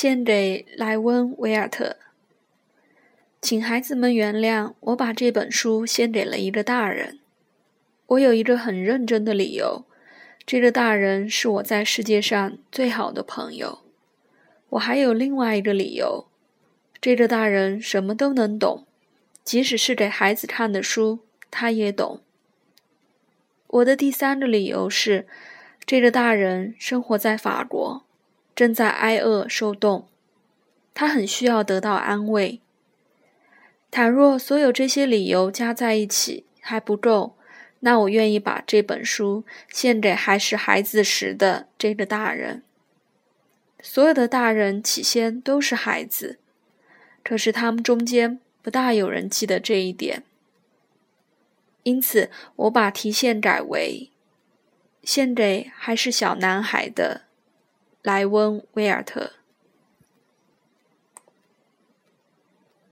献给莱温·维尔特。请孩子们原谅我把这本书献给了一个大人。我有一个很认真的理由，这个大人是我在世界上最好的朋友。我还有另外一个理由，这个大人什么都能懂，即使是给孩子看的书，他也懂。我的第三个理由是，这个大人生活在法国，正在挨饿受冻，他很需要得到安慰。倘若所有这些理由加在一起还不够，那我愿意把这本书献给还是孩子时的这个大人。所有的大人起先都是孩子，可是他们中间不大有人记得这一点。因此，我把题线改为献给还是小男孩的莱温·威尔特。